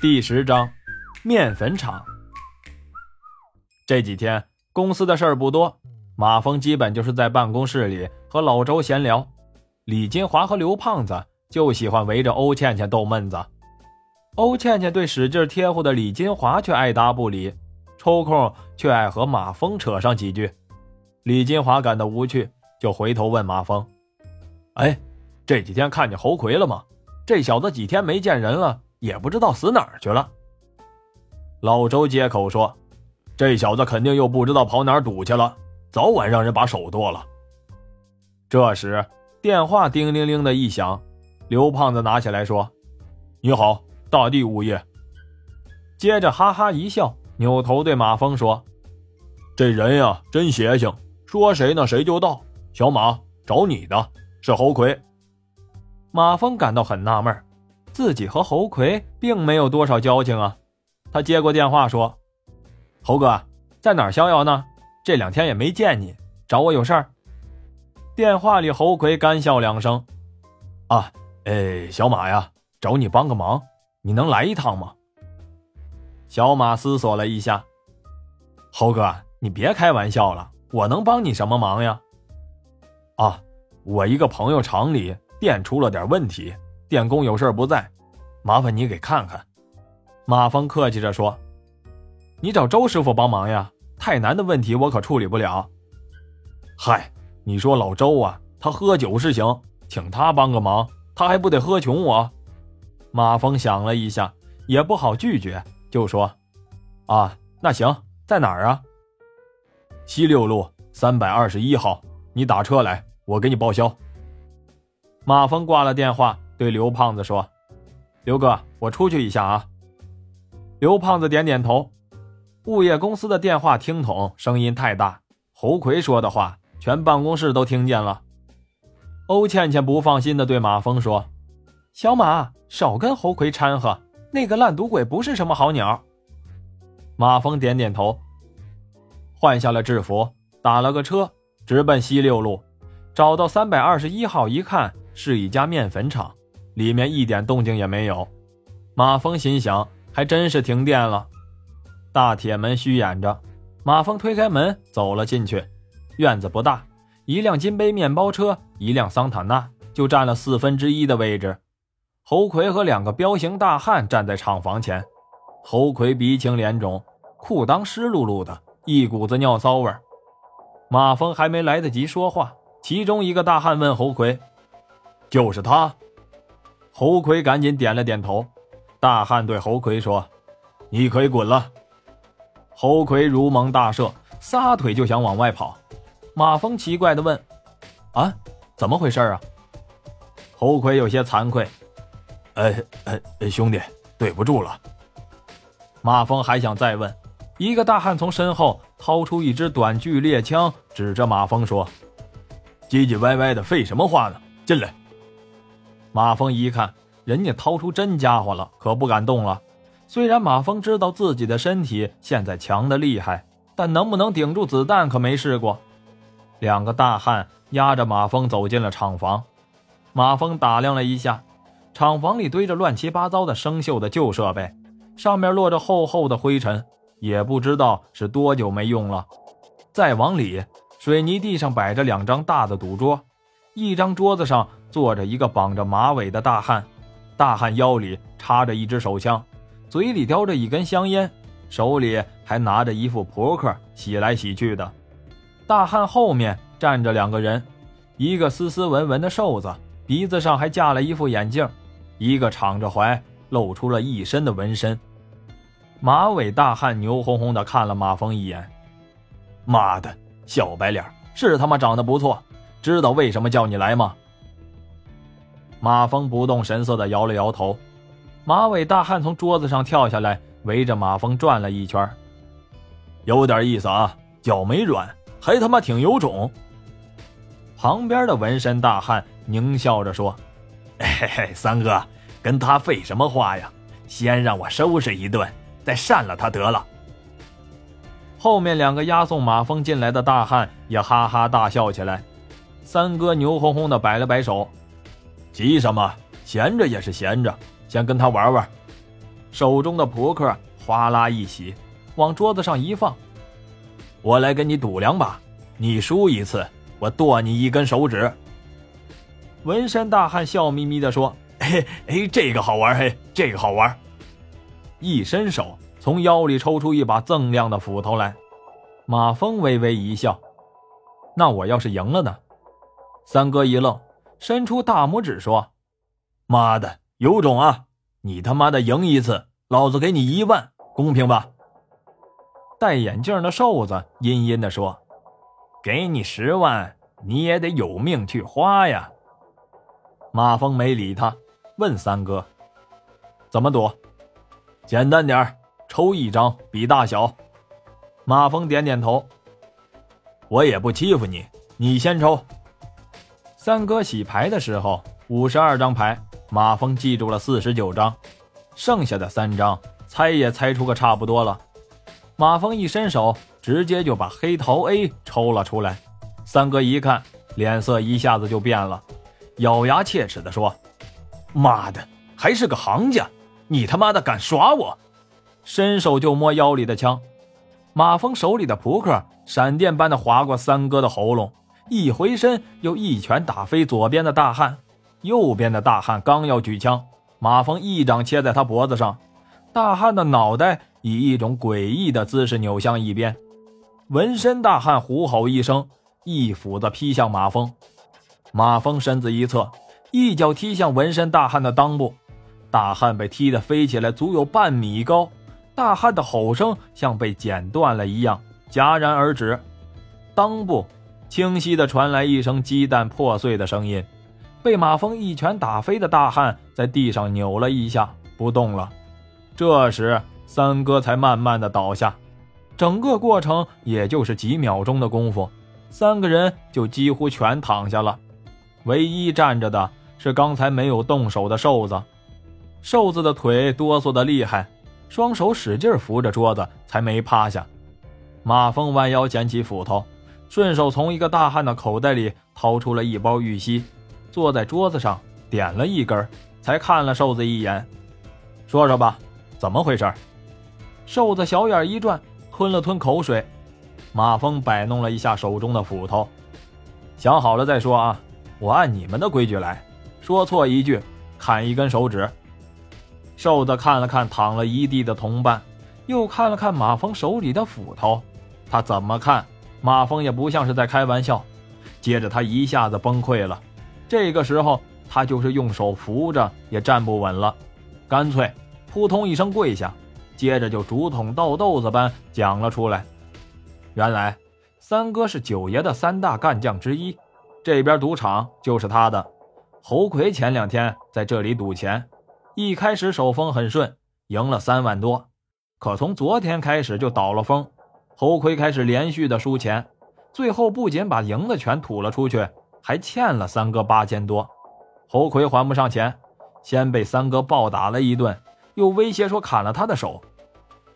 第十章，面粉厂。这几天公司的事儿不多，马峰基本就是在办公室里和老周闲聊。李金华和刘胖子就喜欢围着欧倩倩逗闷子。欧倩倩对使劲贴乎的李金华却爱答不理，抽空却爱和马峰扯上几句。李金华感到无趣，就回头问马峰：“哎，这几天看见侯魁了吗？这小子几天没见人了。”也不知道死哪儿去了。老周接口说：“这小子肯定又不知道跑哪儿赌去了，早晚让人把手剁了。”这时电话叮铃铃的一响，刘胖子拿起来说：“你好，大地物业。”接着哈哈一笑，扭头对马峰说：“这人呀，真邪性，说谁呢谁就到。小马找你的是侯魁。”马峰感到很纳闷。自己和侯魁并没有多少交情啊，他接过电话说：“侯哥在哪儿逍遥呢？这两天也没见你，找我有事儿。”电话里侯魁干笑两声：“啊，哎，小马呀，找你帮个忙，你能来一趟吗？”小马思索了一下：“侯哥，你别开玩笑了，我能帮你什么忙呀？”“啊，我一个朋友厂里店出了点问题。”电工有事不在，麻烦你给看看。马峰客气着说：“你找周师傅帮忙呀，太难的问题我可处理不了。”嗨，你说老周啊，他喝酒是行，请他帮个忙，他还不得喝穷我？马峰想了一下，也不好拒绝，就说：“啊，那行，在哪儿啊？西六路三百二十一号，你打车来，我给你报销。”马峰挂了电话。对刘胖子说：“刘哥，我出去一下啊。”刘胖子点点头。物业公司的电话听筒声音太大，侯奎说的话全办公室都听见了。欧倩倩不放心的对马峰说：“小马，少跟侯奎掺和，那个烂赌鬼不是什么好鸟。”马峰点点头，换下了制服，打了个车，直奔西六路，找到三百二十一号，一看是一家面粉厂。里面一点动静也没有，马峰心想，还真是停电了。大铁门虚掩着，马峰推开门走了进去。院子不大，一辆金杯面包车，一辆桑塔纳就占了四分之一的位置。侯魁和两个彪形大汉站在厂房前。侯魁鼻青脸肿，裤裆湿漉漉的，一股子尿骚味马峰还没来得及说话，其中一个大汉问侯魁：“就是他？”侯魁赶紧点了点头，大汉对侯魁说：“你可以滚了。”侯魁如蒙大赦，撒腿就想往外跑。马峰奇怪的问：“啊，怎么回事啊？”侯魁有些惭愧：“呃呃，兄弟，对不住了。”马峰还想再问，一个大汉从身后掏出一支短距猎枪，指着马峰说：“唧唧歪歪的废什么话呢？进来。”马峰一看，人家掏出真家伙了，可不敢动了。虽然马峰知道自己的身体现在强的厉害，但能不能顶住子弹可没试过。两个大汉压着马峰走进了厂房。马峰打量了一下，厂房里堆着乱七八糟的生锈的旧设备，上面落着厚厚的灰尘，也不知道是多久没用了。再往里，水泥地上摆着两张大的赌桌，一张桌子上。坐着一个绑着马尾的大汉，大汉腰里插着一支手枪，嘴里叼着一根香烟，手里还拿着一副扑克，洗来洗去的。大汉后面站着两个人，一个斯斯文文的瘦子，鼻子上还架了一副眼镜，一个敞着怀，露出了一身的纹身。马尾大汉牛哄哄地看了马峰一眼，妈的，小白脸，是他妈长得不错，知道为什么叫你来吗？马峰不动神色地摇了摇头，马尾大汉从桌子上跳下来，围着马峰转了一圈，有点意思啊，脚没软，还他妈挺有种。旁边的纹身大汉狞笑着说：“嘿嘿，三哥，跟他废什么话呀？先让我收拾一顿，再扇了他得了。”后面两个押送马峰进来的大汉也哈哈大笑起来，三哥牛哄哄地摆了摆手。急什么？闲着也是闲着，先跟他玩玩。手中的扑克哗啦一洗，往桌子上一放。我来跟你赌两把，你输一次，我剁你一根手指。纹身大汉笑眯眯地说：“嘿，嘿，这个好玩，嘿，这个好玩。”一伸手，从腰里抽出一把锃亮的斧头来。马峰微微一笑：“那我要是赢了呢？”三哥一愣，伸出大拇指说：“妈的，有种啊！你他妈的赢一次，老子给你一万，公平吧？”戴眼镜的瘦子阴阴地说：“给你十万，你也得有命去花呀。”马峰没理他，问三哥：“怎么赌？”简单点抽一张比大小。马峰点点头。我也不欺负你，你先抽。三哥洗牌的时候，五十二张牌，马峰记住了四十九张，剩下的三张猜也猜出个差不多了。马峰一伸手，直接就把黑桃 A 抽了出来。三哥一看，脸色一下子就变了，咬牙切齿地说：“妈的，还是个行家！”你他妈的敢耍我！伸手就摸腰里的枪，马峰手里的扑克闪电般的划过三哥的喉咙，一回身又一拳打飞左边的大汉。右边的大汉刚要举枪，马峰一掌切在他脖子上，大汉的脑袋以一种诡异的姿势扭向一边。纹身大汉虎吼一声，一斧子劈向马峰。马峰身子一侧，一脚踢向纹身大汉的裆部。大汉被踢得飞起来，足有半米高。大汉的吼声像被剪断了一样，戛然而止。裆部清晰地传来一声鸡蛋破碎的声音。被马蜂一拳打飞的大汉在地上扭了一下，不动了。这时，三哥才慢慢的倒下。整个过程也就是几秒钟的功夫，三个人就几乎全躺下了。唯一站着的是刚才没有动手的瘦子。瘦子的腿哆嗦的厉害，双手使劲扶着桌子，才没趴下。马蜂弯腰捡起斧头，顺手从一个大汉的口袋里掏出了一包玉溪，坐在桌子上点了一根，才看了瘦子一眼，说说吧，怎么回事？瘦子小眼一转，吞了吞口水。马峰摆弄了一下手中的斧头，想好了再说啊，我按你们的规矩来，说错一句，砍一根手指。瘦子看了看躺了一地的同伴，又看了看马峰手里的斧头，他怎么看马峰也不像是在开玩笑。接着他一下子崩溃了，这个时候他就是用手扶着也站不稳了，干脆扑通一声跪下，接着就竹筒倒豆子般讲了出来。原来三哥是九爷的三大干将之一，这边赌场就是他的。侯魁前两天在这里赌钱。一开始手风很顺，赢了三万多，可从昨天开始就倒了风，侯魁开始连续的输钱，最后不仅把赢的全吐了出去，还欠了三哥八千多。侯魁还不上钱，先被三哥暴打了一顿，又威胁说砍了他的手。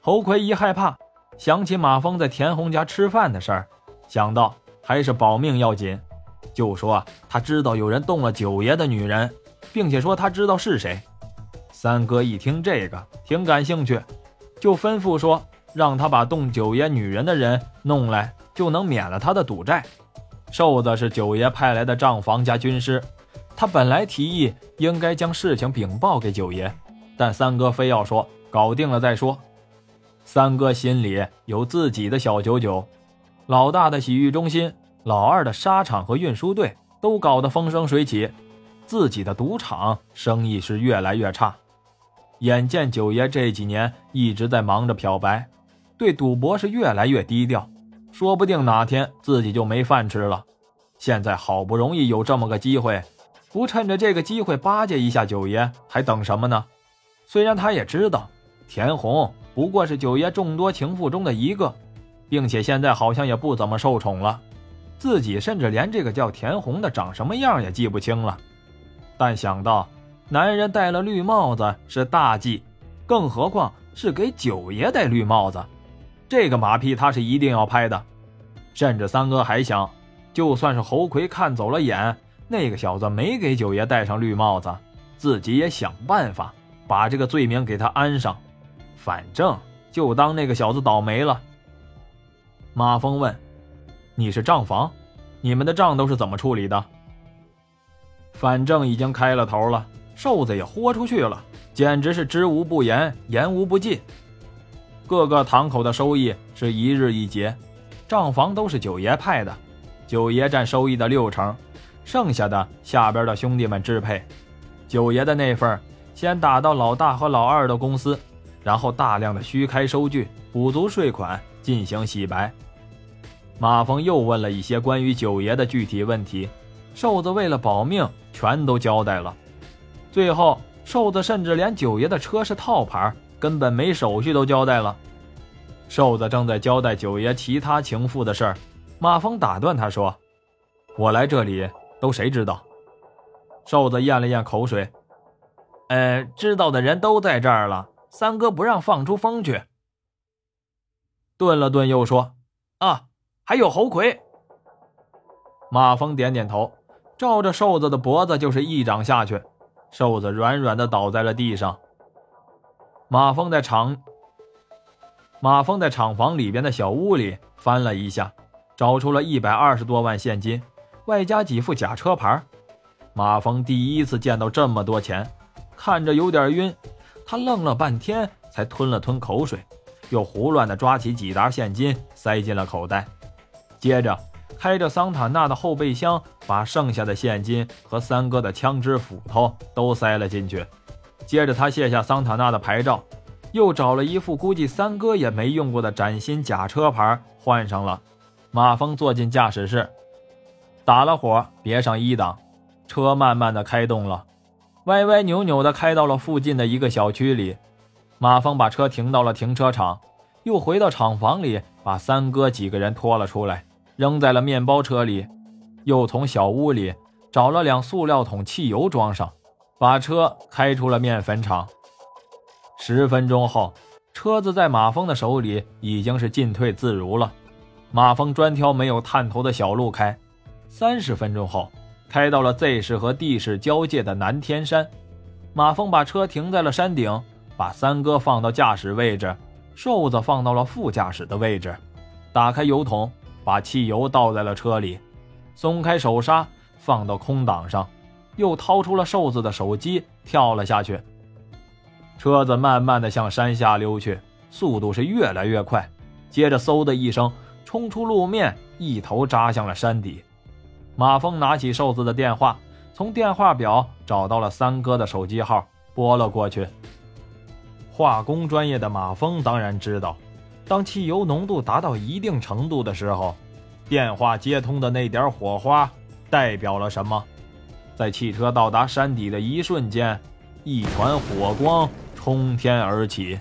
侯魁一害怕，想起马峰在田红家吃饭的事儿，想到还是保命要紧，就说他知道有人动了九爷的女人，并且说他知道是谁。三哥一听这个，挺感兴趣，就吩咐说：“让他把动九爷女人的人弄来，就能免了他的赌债。”瘦子是九爷派来的账房加军师，他本来提议应该将事情禀报给九爷，但三哥非要说搞定了再说。三哥心里有自己的小九九，老大的洗浴中心，老二的沙场和运输队都搞得风生水起，自己的赌场生意是越来越差。眼见九爷这几年一直在忙着漂白，对赌博是越来越低调，说不定哪天自己就没饭吃了。现在好不容易有这么个机会，不趁着这个机会巴结一下九爷，还等什么呢？虽然他也知道田红不过是九爷众多情妇中的一个，并且现在好像也不怎么受宠了，自己甚至连这个叫田红的长什么样也记不清了。但想到……男人戴了绿帽子是大忌，更何况是给九爷戴绿帽子，这个马屁他是一定要拍的。甚至三哥还想，就算是侯魁看走了眼，那个小子没给九爷戴上绿帽子，自己也想办法把这个罪名给他安上。反正就当那个小子倒霉了。马峰问：“你是账房，你们的账都是怎么处理的？”反正已经开了头了，瘦子也豁出去了，简直是知无不言，言无不尽。各个堂口的收益是一日一结，账房都是九爷派的，九爷占收益的六成，剩下的下边的兄弟们支配。九爷的那份先打到老大和老二的公司，然后大量的虚开收据，补足税款，进行洗白。马峰又问了一些关于九爷的具体问题，瘦子为了保命，全都交代了。最后，瘦子甚至连九爷的车是套牌，根本没手续都交代了。瘦子正在交代九爷其他情妇的事儿，马峰打断他说：“我来这里都谁知道？”瘦子咽了咽口水：“呃，知道的人都在这儿了，三哥不让放出风去。”顿了顿，又说：“啊。”还有侯魁，马峰点点头，照着瘦子的脖子就是一掌下去，瘦子软软的倒在了地上。马峰在厂，马峰在厂房里边的小屋里翻了一下，找出了一百二十多万现金，外加几副假车牌。马峰第一次见到这么多钱，看着有点晕，他愣了半天，才吞了吞口水，又胡乱的抓起几沓现金塞进了口袋。接着，开着桑塔纳的后备箱，把剩下的现金和三哥的枪支、斧头都塞了进去。接着，他卸下桑塔纳的牌照，又找了一副估计三哥也没用过的崭新假车牌换上了。马峰坐进驾驶室，打了火，别上一档，车慢慢的开动了，歪歪扭扭的开到了附近的一个小区里。马峰把车停到了停车场，又回到厂房里，把三哥几个人拖了出来。扔在了面包车里，又从小屋里找了两塑料桶汽油装上，把车开出了面粉厂。十分钟后，车子在马峰的手里已经是进退自如了。马峰专挑没有探头的小路开。三十分钟后，开到了 Z 市和 D 市交界的南天山。马峰把车停在了山顶，把三哥放到驾驶位置，瘦子放到了副驾驶的位置，打开油桶。把汽油倒在了车里，松开手刹，放到空档上，又掏出了瘦子的手机，跳了下去。车子慢慢的向山下溜去，速度是越来越快。接着，嗖的一声，冲出路面，一头扎向了山底。马峰拿起瘦子的电话，从电话表找到了三哥的手机号，拨了过去。化工专业的马峰当然知道。当汽油浓度达到一定程度的时候，电话接通的那点火花代表了什么？在汽车到达山底的一瞬间，一团火光冲天而起。